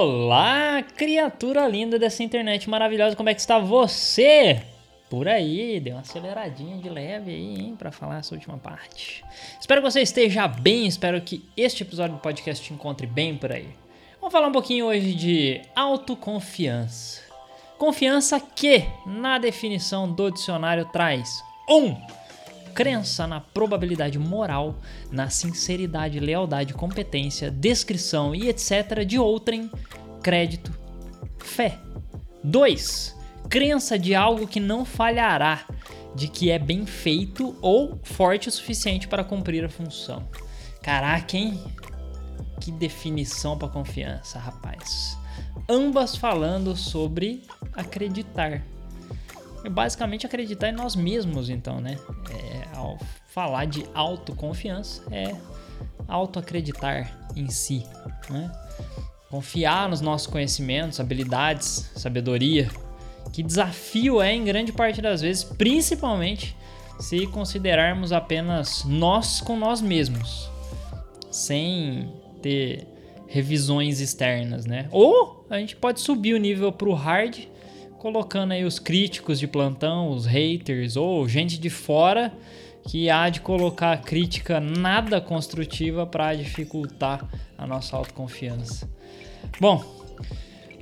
Olá, criatura linda dessa internet maravilhosa, como é que está você? Por aí, deu uma aceleradinha de leve aí, hein, pra falar essa última parte. Espero que você esteja bem, espero que este episódio do podcast te encontre bem por aí. Vamos falar um pouquinho hoje de autoconfiança. Confiança que, na definição do dicionário, traz um crença na probabilidade moral, na sinceridade, lealdade, competência, descrição e etc. de outrem, crédito, fé. 2. Crença de algo que não falhará, de que é bem feito ou forte o suficiente para cumprir a função. Caraca, hein? Que definição para confiança, rapaz. Ambas falando sobre acreditar é basicamente acreditar em nós mesmos, então, né? É, ao falar de autoconfiança, é autoacreditar em si, né? Confiar nos nossos conhecimentos, habilidades, sabedoria. Que desafio é em grande parte das vezes, principalmente se considerarmos apenas nós com nós mesmos, sem ter revisões externas, né? Ou a gente pode subir o nível para o hard colocando aí os críticos de plantão, os haters ou gente de fora que há de colocar crítica nada construtiva para dificultar a nossa autoconfiança. Bom,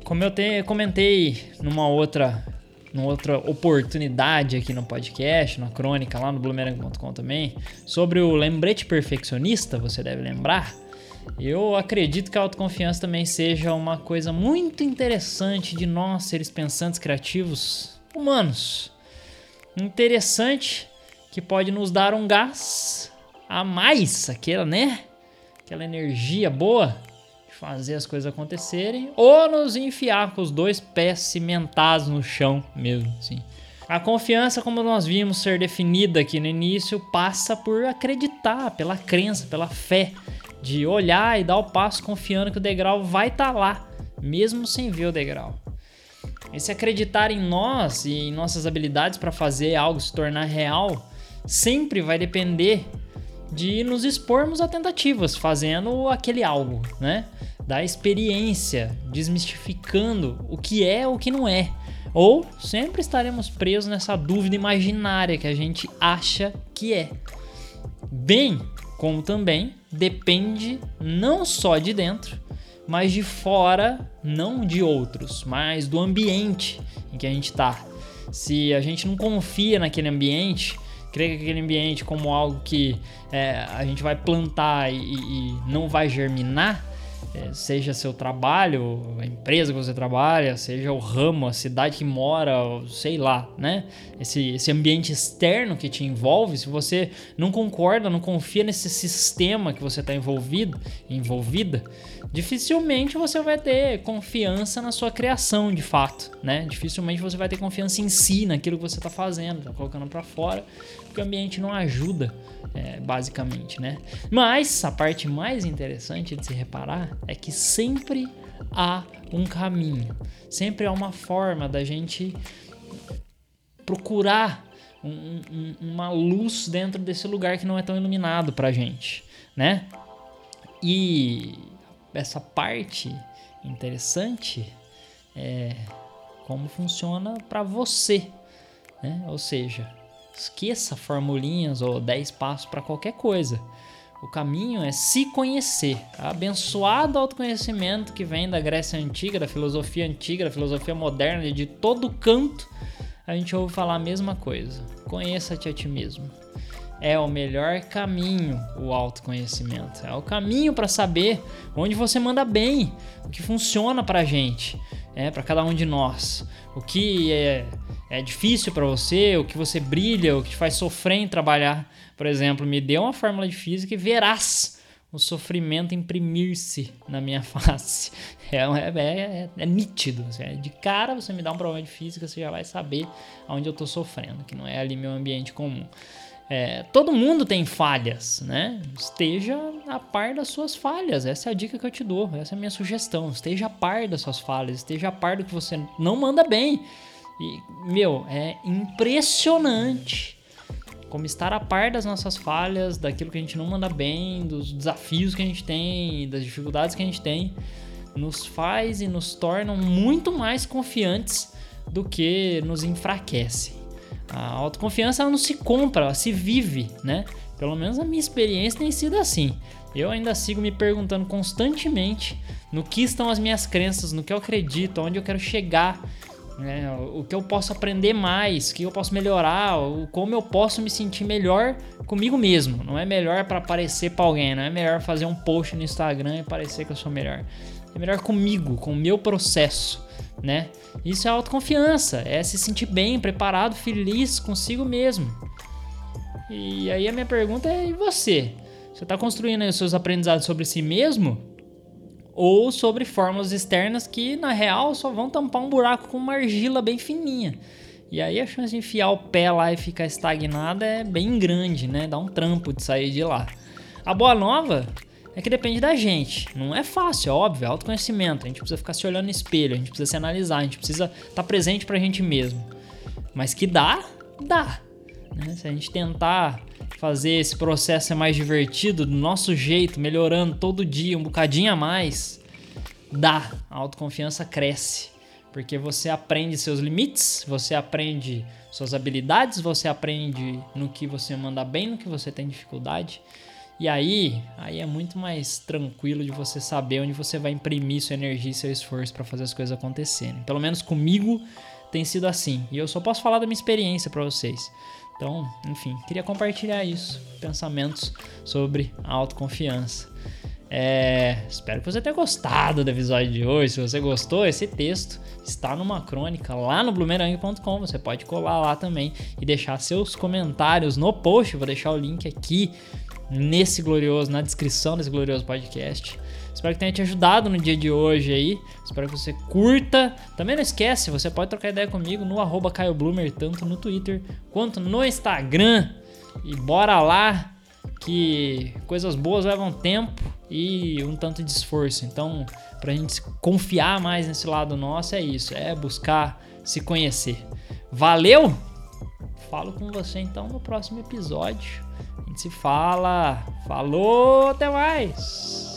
como eu te, comentei numa outra, numa outra oportunidade aqui no podcast, na crônica lá no bloomerang.com também, sobre o lembrete perfeccionista, você deve lembrar eu acredito que a autoconfiança também seja uma coisa muito interessante de nós, seres pensantes criativos humanos. Interessante que pode nos dar um gás a mais, aquela, né? Aquela energia boa de fazer as coisas acontecerem, ou nos enfiar com os dois pés cimentados no chão mesmo, assim. A confiança, como nós vimos ser definida aqui no início, passa por acreditar, pela crença, pela fé de olhar e dar o passo confiando que o degrau vai estar tá lá, mesmo sem ver o degrau. Esse acreditar em nós e em nossas habilidades para fazer algo se tornar real sempre vai depender de nos expormos a tentativas, fazendo aquele algo, né? Da experiência, desmistificando o que é o que não é. Ou sempre estaremos presos nessa dúvida imaginária que a gente acha que é. Bem, como também depende não só de dentro, mas de fora, não de outros, mas do ambiente em que a gente está. Se a gente não confia naquele ambiente, crê que aquele ambiente como algo que é, a gente vai plantar e, e não vai germinar, seja seu trabalho, a empresa que você trabalha, seja o ramo, a cidade que mora, sei lá, né? Esse, esse ambiente externo que te envolve, se você não concorda, não confia nesse sistema que você está envolvido, envolvida, dificilmente você vai ter confiança na sua criação, de fato, né? Dificilmente você vai ter confiança em si, naquilo que você está fazendo, tá colocando para fora, porque o ambiente não ajuda é, basicamente, né? Mas a parte mais interessante de se reparar é que sempre há um caminho, sempre há uma forma da gente procurar um, um, uma luz dentro desse lugar que não é tão iluminado pra gente, né? E essa parte interessante é como funciona para você, né? Ou seja, Esqueça formulinhas ou 10 passos para qualquer coisa. O caminho é se conhecer. Abençoado autoconhecimento que vem da Grécia Antiga, da filosofia antiga, da filosofia moderna, de todo canto, a gente ouve falar a mesma coisa. Conheça-te a ti mesmo. É o melhor caminho o autoconhecimento. É o caminho para saber onde você manda bem, o que funciona para gente, é para cada um de nós. O que é é difícil para você, o que você brilha, o que te faz sofrer em trabalhar. Por exemplo, me dê uma fórmula de física e verás o sofrimento imprimir-se na minha face. É, é, é, é nítido. Assim, é, de cara, você me dá um problema de física, você já vai saber onde eu estou sofrendo, que não é ali meu ambiente comum. É, todo mundo tem falhas, né? Esteja a par das suas falhas. Essa é a dica que eu te dou, essa é a minha sugestão. Esteja a par das suas falhas, esteja a par do que você não manda bem. E, meu, é impressionante como estar a par das nossas falhas, daquilo que a gente não manda bem, dos desafios que a gente tem, das dificuldades que a gente tem, nos faz e nos tornam muito mais confiantes do que nos enfraquece. A autoconfiança ela não se compra, ela se vive, né? Pelo menos a minha experiência tem sido assim. Eu ainda sigo me perguntando constantemente no que estão as minhas crenças, no que eu acredito, onde eu quero chegar, né? o que eu posso aprender mais, o que eu posso melhorar, o, como eu posso me sentir melhor comigo mesmo. Não é melhor para aparecer para alguém, não é melhor fazer um post no Instagram e parecer que eu sou melhor. É melhor comigo, com o meu processo. Né? Isso é autoconfiança, é se sentir bem, preparado, feliz consigo mesmo. E aí a minha pergunta é: e você? Você está construindo os seus aprendizados sobre si mesmo? Ou sobre fórmulas externas que, na real, só vão tampar um buraco com uma argila bem fininha. E aí a chance de enfiar o pé lá e ficar estagnada é bem grande, né? Dá um trampo de sair de lá. A boa nova é que depende da gente. Não é fácil, é óbvio, é autoconhecimento. A gente precisa ficar se olhando no espelho, a gente precisa se analisar, a gente precisa estar tá presente pra gente mesmo. Mas que dá, dá. Né? Se a gente tentar fazer esse processo ser mais divertido, do nosso jeito, melhorando todo dia um bocadinho a mais, dá. A autoconfiança cresce. Porque você aprende seus limites, você aprende suas habilidades, você aprende no que você manda bem, no que você tem dificuldade. E aí, aí é muito mais tranquilo de você saber onde você vai imprimir sua energia e seu esforço para fazer as coisas acontecerem. Pelo menos comigo tem sido assim. E eu só posso falar da minha experiência para vocês. Então, enfim, queria compartilhar isso, pensamentos sobre autoconfiança. É, espero que você tenha gostado do episódio de hoje. Se você gostou, esse texto está numa crônica lá no bloomerang.com. Você pode colar lá também e deixar seus comentários no post. Vou deixar o link aqui nesse glorioso, na descrição desse glorioso podcast. Espero que tenha te ajudado no dia de hoje aí. Espero que você curta. Também não esquece, você pode trocar ideia comigo no arroba tanto no Twitter quanto no Instagram. E bora lá, que coisas boas levam tempo e um tanto de esforço. Então, pra gente confiar mais nesse lado nosso, é isso, é buscar se conhecer. Valeu? Falo com você então no próximo episódio. A gente se fala. Falou, até mais!